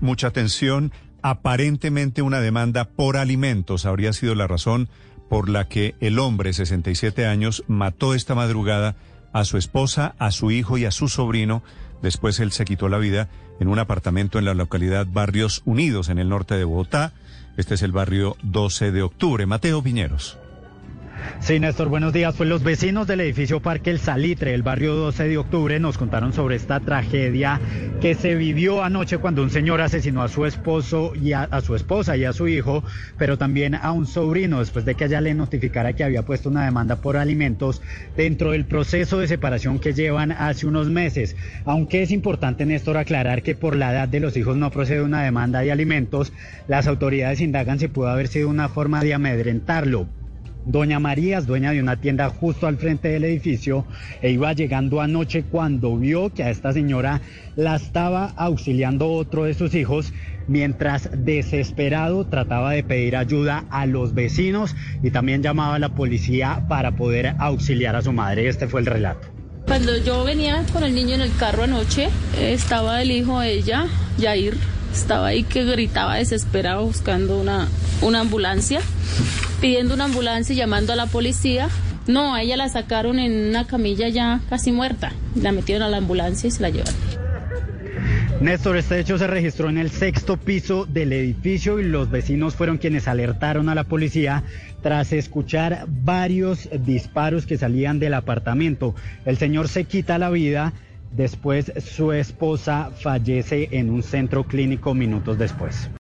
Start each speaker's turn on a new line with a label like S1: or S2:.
S1: Mucha atención. Aparentemente una demanda por alimentos habría sido la razón por la que el hombre, 67 años, mató esta madrugada a su esposa, a su hijo y a su sobrino. Después él se quitó la vida en un apartamento en la localidad Barrios Unidos, en el norte de Bogotá. Este es el barrio 12 de octubre. Mateo Piñeros.
S2: Sí, Néstor, buenos días. Pues los vecinos del edificio Parque El Salitre, el barrio 12 de octubre, nos contaron sobre esta tragedia que se vivió anoche cuando un señor asesinó a su esposo y a, su esposa y a su hijo, pero también a un sobrino después de que ella le notificara que había puesto una demanda por alimentos dentro del proceso de separación que llevan hace unos meses. Aunque es importante, Néstor, aclarar que por la edad de los hijos no procede una demanda de alimentos, las autoridades indagan si pudo haber sido una forma de amedrentarlo. Doña María es dueña de una tienda justo al frente del edificio e iba llegando anoche cuando vio que a esta señora la estaba auxiliando otro de sus hijos mientras desesperado trataba de pedir ayuda a los vecinos y también llamaba a la policía para poder auxiliar a su madre. Este fue el relato.
S3: Cuando yo venía con el niño en el carro anoche, estaba el hijo de ella, Yair, estaba ahí que gritaba desesperado buscando una, una ambulancia pidiendo una ambulancia y llamando a la policía. No, a ella la sacaron en una camilla ya casi muerta. La metieron a la ambulancia y se la llevaron.
S2: Néstor, este hecho se registró en el sexto piso del edificio y los vecinos fueron quienes alertaron a la policía tras escuchar varios disparos que salían del apartamento. El señor se quita la vida, después su esposa fallece en un centro clínico minutos después.